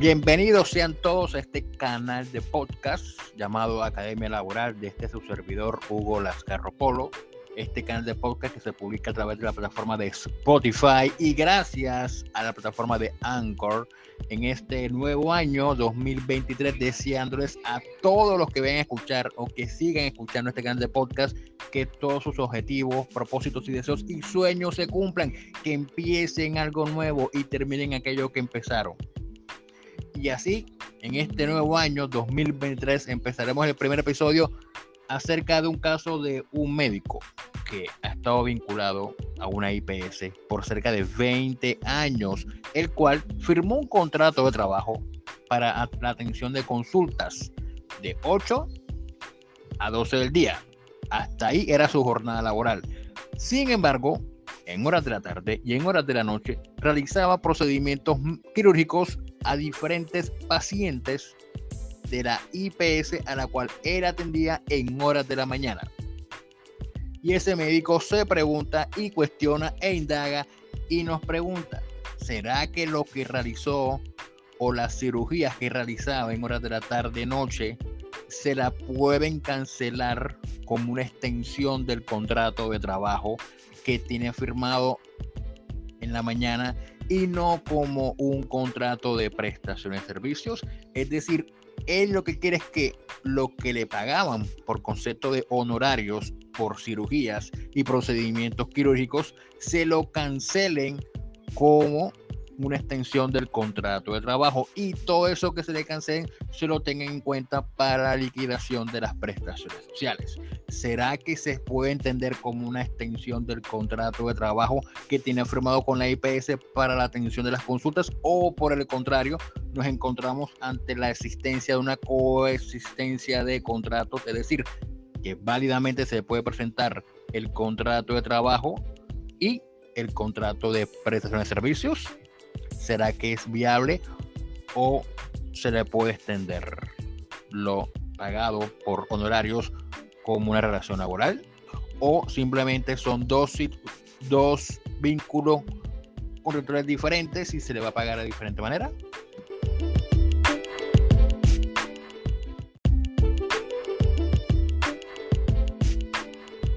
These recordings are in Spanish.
Bienvenidos sean todos a este canal de podcast llamado Academia Laboral de este su servidor Hugo Lascarro Polo. Este canal de podcast que se publica a través de la plataforma de Spotify y gracias a la plataforma de Anchor en este nuevo año 2023 deseándoles a todos los que vengan a escuchar o que sigan escuchando este canal de podcast que todos sus objetivos, propósitos y deseos y sueños se cumplan, que empiecen algo nuevo y terminen aquello que empezaron. Y así, en este nuevo año 2023, empezaremos el primer episodio acerca de un caso de un médico que ha estado vinculado a una IPS por cerca de 20 años, el cual firmó un contrato de trabajo para la atención de consultas de 8 a 12 del día. Hasta ahí era su jornada laboral. Sin embargo, en horas de la tarde y en horas de la noche realizaba procedimientos quirúrgicos a diferentes pacientes de la IPS a la cual él atendía en horas de la mañana. Y ese médico se pregunta y cuestiona e indaga y nos pregunta, ¿será que lo que realizó o las cirugías que realizaba en horas de la tarde noche se la pueden cancelar como una extensión del contrato de trabajo que tiene firmado en la mañana y no como un contrato de prestaciones de servicios. Es decir, él lo que quiere es que lo que le pagaban por concepto de honorarios por cirugías y procedimientos quirúrgicos se lo cancelen como una extensión del contrato de trabajo y todo eso que se le cancelen se lo tengan en cuenta para la liquidación de las prestaciones sociales. ¿Será que se puede entender como una extensión del contrato de trabajo que tiene firmado con la IPS para la atención de las consultas o por el contrario nos encontramos ante la existencia de una coexistencia de contratos, es decir, que válidamente se puede presentar el contrato de trabajo y el contrato de prestación de servicios ¿Será que es viable o se le puede extender lo pagado por honorarios como una relación laboral? ¿O simplemente son dos, dos vínculos contractuales diferentes y se le va a pagar de diferente manera?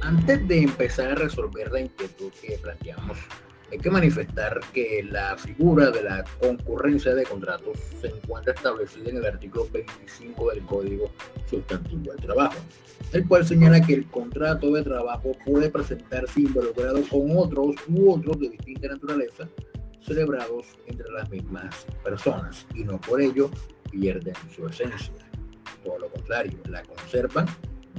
Antes de empezar a resolver la inquietud que planteamos hay que manifestar que la figura de la concurrencia de contratos se encuentra establecida en el artículo 25 del Código Sustantivo del Trabajo, el cual señala que el contrato de trabajo puede presentarse involucrado con otros u otros de distinta naturaleza celebrados entre las mismas personas y no por ello pierden su esencia. Por lo contrario, la conservan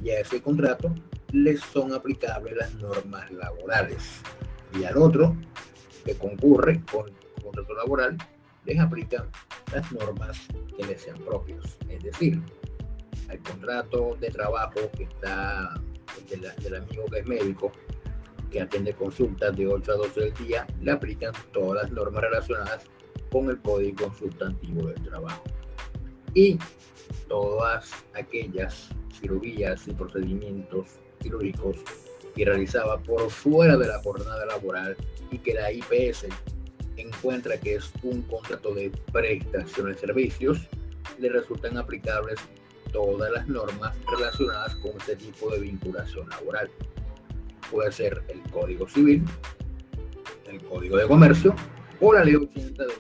y a ese contrato les son aplicables las normas laborales y al otro que concurre con contrato laboral les aplican las normas que les sean propios. Es decir, al contrato de trabajo que está del amigo que es médico, que atiende consultas de 8 a 12 del día, le aplican todas las normas relacionadas con el Código Sustantivo del Trabajo. Y todas aquellas cirugías y procedimientos quirúrgicos que realizaba por fuera de la jornada laboral y que la IPS encuentra que es un contrato de prestación de servicios, le resultan aplicables todas las normas relacionadas con este tipo de vinculación laboral. Puede ser el Código Civil, el Código de Comercio o la Ley 80 de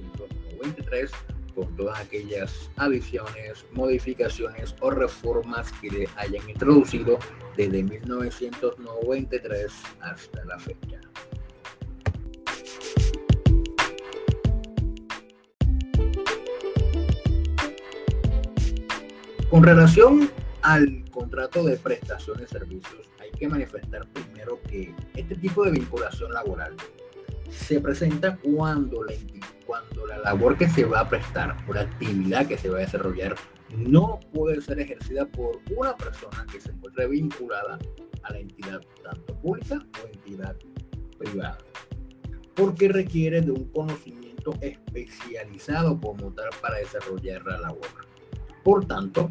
1993 con todas aquellas adiciones, modificaciones o reformas que le hayan introducido desde 1993 hasta la fecha. Con relación al contrato de prestación de servicios, hay que manifestar primero que este tipo de vinculación laboral se presenta cuando la, la labor que se va a prestar o la actividad que se va a desarrollar no puede ser ejercida por una persona que se encuentre vinculada a la entidad tanto pública o entidad privada, porque requiere de un conocimiento especializado como tal para desarrollar la labor. Por tanto,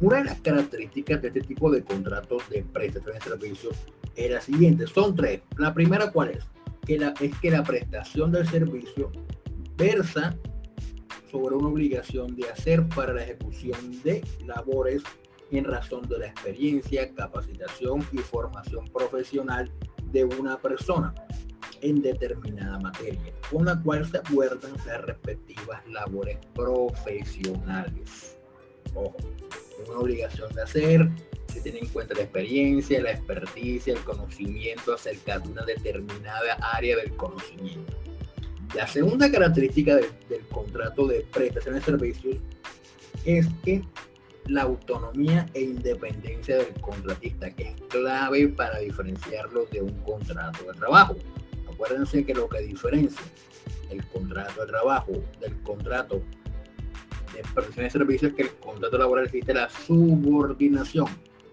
una de las características de este tipo de contratos de prestación de servicios es la siguiente, son tres. La primera, ¿cuál es? que la, es que la prestación del servicio versa sobre una obligación de hacer para la ejecución de labores en razón de la experiencia, capacitación y formación profesional de una persona en determinada materia, con la cual se acuerdan las respectivas labores profesionales. Ojo, una obligación de hacer, se tiene en cuenta la experiencia, la experticia, el conocimiento acerca de una determinada área del conocimiento. La segunda característica del contrato de prestación de servicios es que la autonomía e independencia del contratista, que es clave para diferenciarlo de un contrato de trabajo. Acuérdense que lo que diferencia el contrato de trabajo del contrato de prestación de servicios es que el contrato laboral existe la subordinación.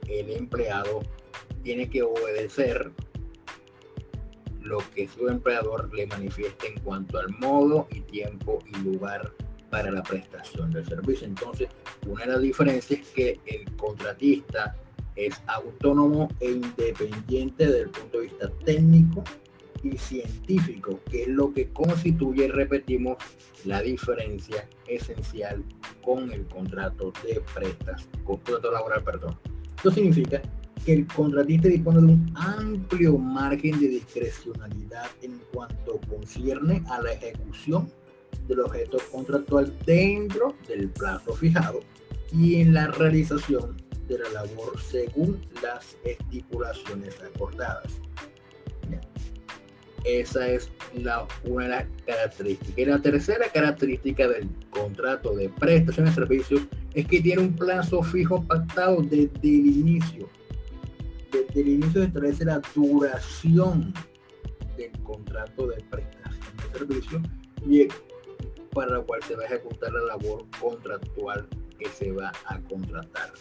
El empleado tiene que obedecer lo que su empleador le manifieste en cuanto al modo y tiempo y lugar para la prestación del servicio. Entonces, una de las diferencias es que el contratista es autónomo e independiente desde el punto de vista técnico y científico, que es lo que constituye, repetimos, la diferencia esencial con el contrato de prestas, contrato laboral, perdón. Esto significa que el contratista dispone de un amplio margen de discrecionalidad en cuanto concierne a la ejecución del objeto contractual dentro del plazo fijado y en la realización de la labor según las estipulaciones acordadas. Esa es la, una de las características. Y la tercera característica del contrato de prestación de servicios es que tiene un plazo fijo pactado desde el inicio. Desde el inicio establece la duración del contrato de prestación de servicios y para la cual se va a ejecutar la labor contractual que se va a contratar.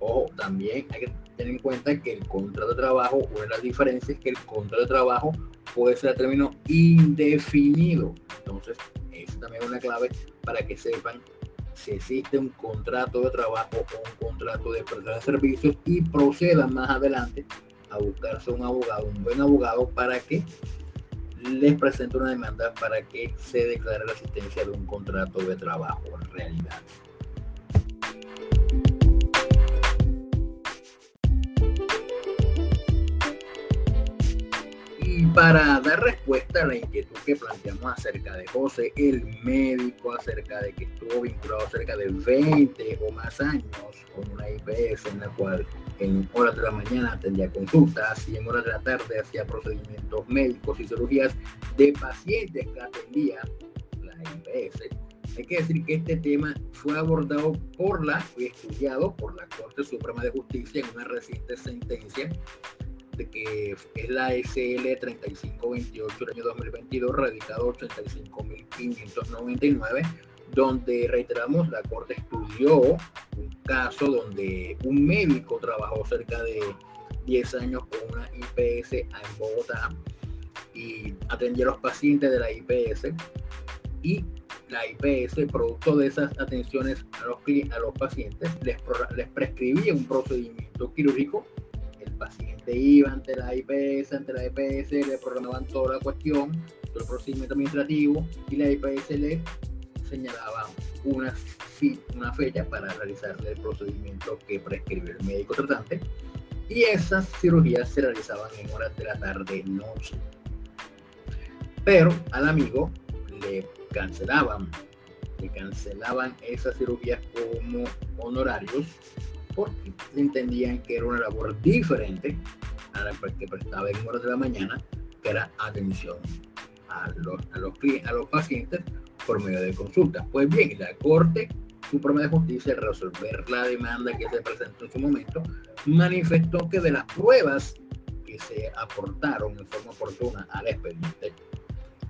O también hay que tener en cuenta que el contrato de trabajo, una de las diferencias es que el contrato de trabajo puede ser a término indefinido. Entonces, es también una clave para que sepan si existe un contrato de trabajo o un contrato de prestación de servicios y procedan más adelante a buscarse un abogado, un buen abogado para que les presente una demanda para que se declare la existencia de un contrato de trabajo en realidad. Para dar respuesta a la inquietud que planteamos acerca de José, el médico, acerca de que estuvo vinculado cerca de 20 o más años con una IPS en la cual en horas de la mañana atendía consultas y en horas de la tarde hacía procedimientos médicos y cirugías de pacientes que atendía la IPS. Hay que decir que este tema fue abordado por la, fue estudiado por la Corte Suprema de Justicia en una reciente sentencia que es la SL 3528 del año 2022, radicado 85.599, donde reiteramos, la Corte estudió un caso donde un médico trabajó cerca de 10 años con una IPS en Bogotá y atendía a los pacientes de la IPS y la IPS, producto de esas atenciones a los, a los pacientes, les, les prescribía un procedimiento quirúrgico paciente iba ante la IPS, ante la IPS, le programaban toda la cuestión, todo el procedimiento administrativo y la IPS le señalaba una, una fecha para realizarle el procedimiento que prescribe el médico tratante y esas cirugías se realizaban en horas de la tarde noche. Pero al amigo le cancelaban, le cancelaban esas cirugías como honorarios porque entendían que era una labor diferente a la que prestaba en horas de la mañana, que era atención a los, a los, a los pacientes por medio de consultas. Pues bien, la Corte Suprema de Justicia, al resolver la demanda que se presentó en su momento, manifestó que de las pruebas que se aportaron en forma oportuna al expediente,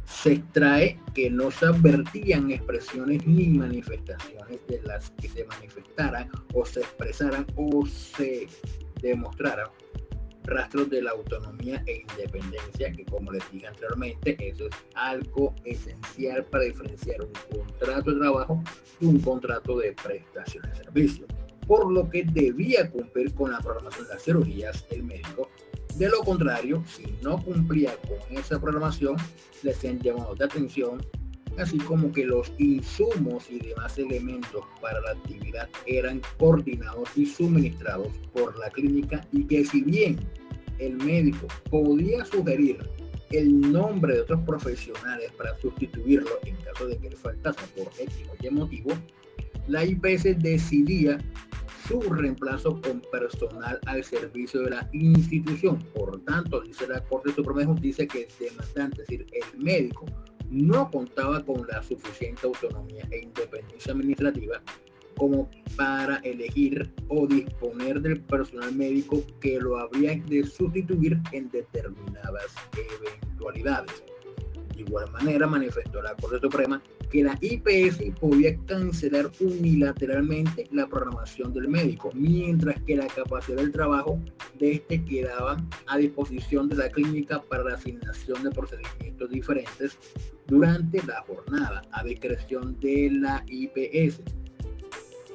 se extrae que no se advertían expresiones ni manifestaciones de las que se manifestaran o se expresaran o se demostraran rastros de la autonomía e independencia, que como les dije anteriormente, eso es algo esencial para diferenciar un contrato de trabajo de un contrato de prestación de servicio. Por lo que debía cumplir con la programación de las cirugías el médico de lo contrario, si no cumplía con esa programación, le hacían llamados de atención así como que los insumos y demás elementos para la actividad eran coordinados y suministrados por la clínica y que si bien el médico podía sugerir el nombre de otros profesionales para sustituirlo en caso de que le faltase por X Y motivo, la IPS decidía su reemplazo con personal al servicio de la institución. Por tanto, dice la Corte Suprema de Justicia que el demandante, es decir, el médico, no contaba con la suficiente autonomía e independencia administrativa como para elegir o disponer del personal médico que lo habría de sustituir en determinadas eventualidades. De igual manera, manifestó la Corte Suprema que la IPS podía cancelar unilateralmente la programación del médico, mientras que la capacidad del trabajo de este quedaba a disposición de la clínica para la asignación de procedimientos diferentes durante la jornada, a discreción de la IPS,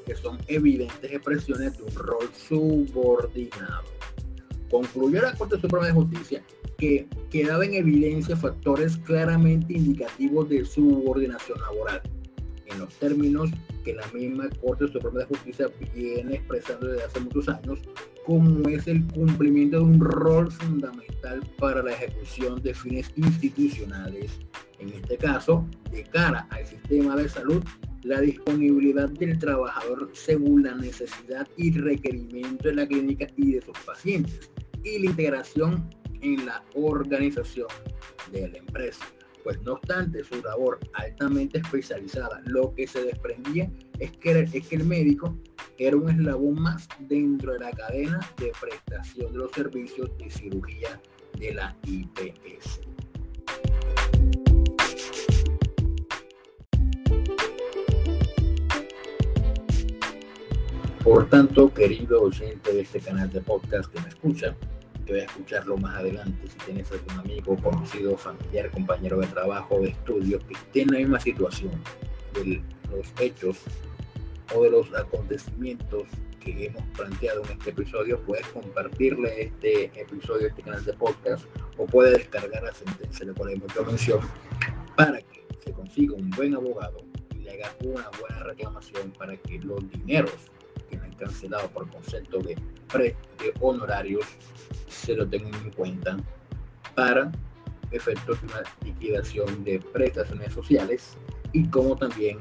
que son evidentes expresiones de un rol subordinado. Concluyó la Corte Suprema de Justicia que quedaba en evidencia factores claramente indicativos de subordinación laboral, en los términos que la misma Corte Suprema de Justicia viene expresando desde hace muchos años, como es el cumplimiento de un rol fundamental para la ejecución de fines institucionales, en este caso, de cara al sistema de salud, la disponibilidad del trabajador según la necesidad y requerimiento de la clínica y de sus pacientes, y la integración en la organización de la empresa. Pues no obstante su labor altamente especializada, lo que se desprendía es que, es que el médico era un eslabón más dentro de la cadena de prestación de los servicios de cirugía de la IPS. Por tanto, querido oyente de este canal de podcast que me escucha, que voy a escucharlo más adelante. Si tienes algún amigo, conocido, familiar, compañero de trabajo, de estudio, que esté en la misma situación de los hechos o de los acontecimientos que hemos planteado en este episodio, puedes compartirle este episodio, este canal de podcast, o puede descargar la sentencia de cual hemos mención para que se consiga un buen abogado y le haga una buena reclamación para que los dineros cancelado por concepto de pre honorarios se lo tengan en cuenta para efectos de una liquidación de prestaciones sociales y como también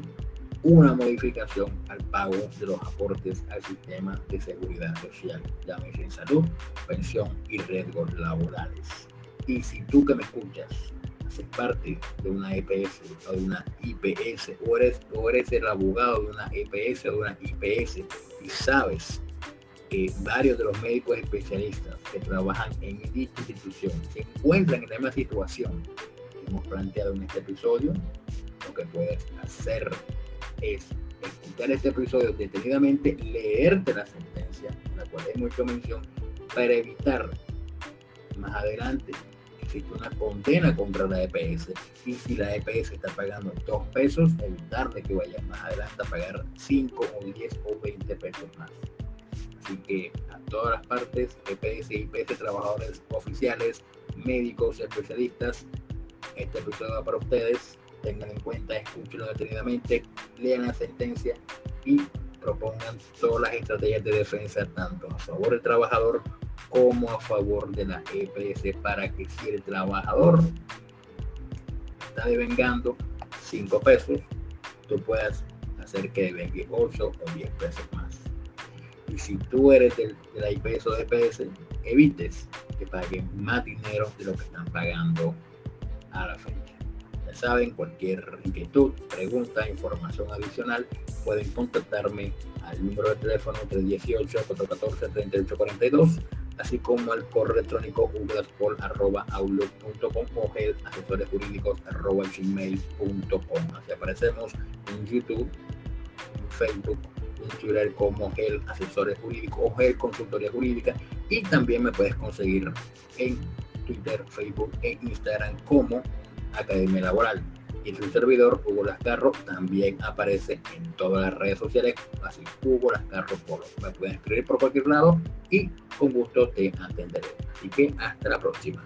una modificación al pago de los aportes al sistema de seguridad social, llámese salud, pensión y riesgos laborales. Y si tú que me escuchas haces parte de una EPS o de una IPS o eres, o eres el abogado de una EPS o de una IPS y sabes varios de los médicos especialistas que trabajan en dicha institución se encuentran en la misma situación que hemos planteado en este episodio, lo que puedes hacer es escuchar este episodio detenidamente, leerte la sentencia, la cual hay mucha mención, para evitar más adelante existe una condena contra la EPS y si la EPS está pagando dos pesos, evitarle que vaya más adelante a pagar 5 o 10 o 20 pesos más. Así que a todas las partes, EPS, IPS, trabajadores oficiales, médicos, especialistas, este episodio va para ustedes. Tengan en cuenta, escúchenlo detenidamente, lean la sentencia y propongan todas las estrategias de defensa, tanto a favor del trabajador como a favor de la EPS, para que si el trabajador está devengando 5 pesos, tú puedas hacer que devengue 8 o 10 pesos más. Y si tú eres de, la IPS o DPS, evites que paguen más dinero de lo que están pagando a la fecha. Ya saben, cualquier inquietud, pregunta, información adicional, pueden contactarme al número de teléfono 318-414-3842, así como al correo electrónico outlook.com o el asesores jurídicos gmail.com. Así aparecemos en YouTube, en Facebook, Twitter como el asesor jurídico o el consultoría jurídica y también me puedes conseguir en Twitter, Facebook e Instagram como Academia Laboral. Y su servidor, Hugo Lascarro, también aparece en todas las redes sociales, así Hugo Lascarro Polo. Me pueden escribir por cualquier lado y con gusto te atenderé. Así que hasta la próxima.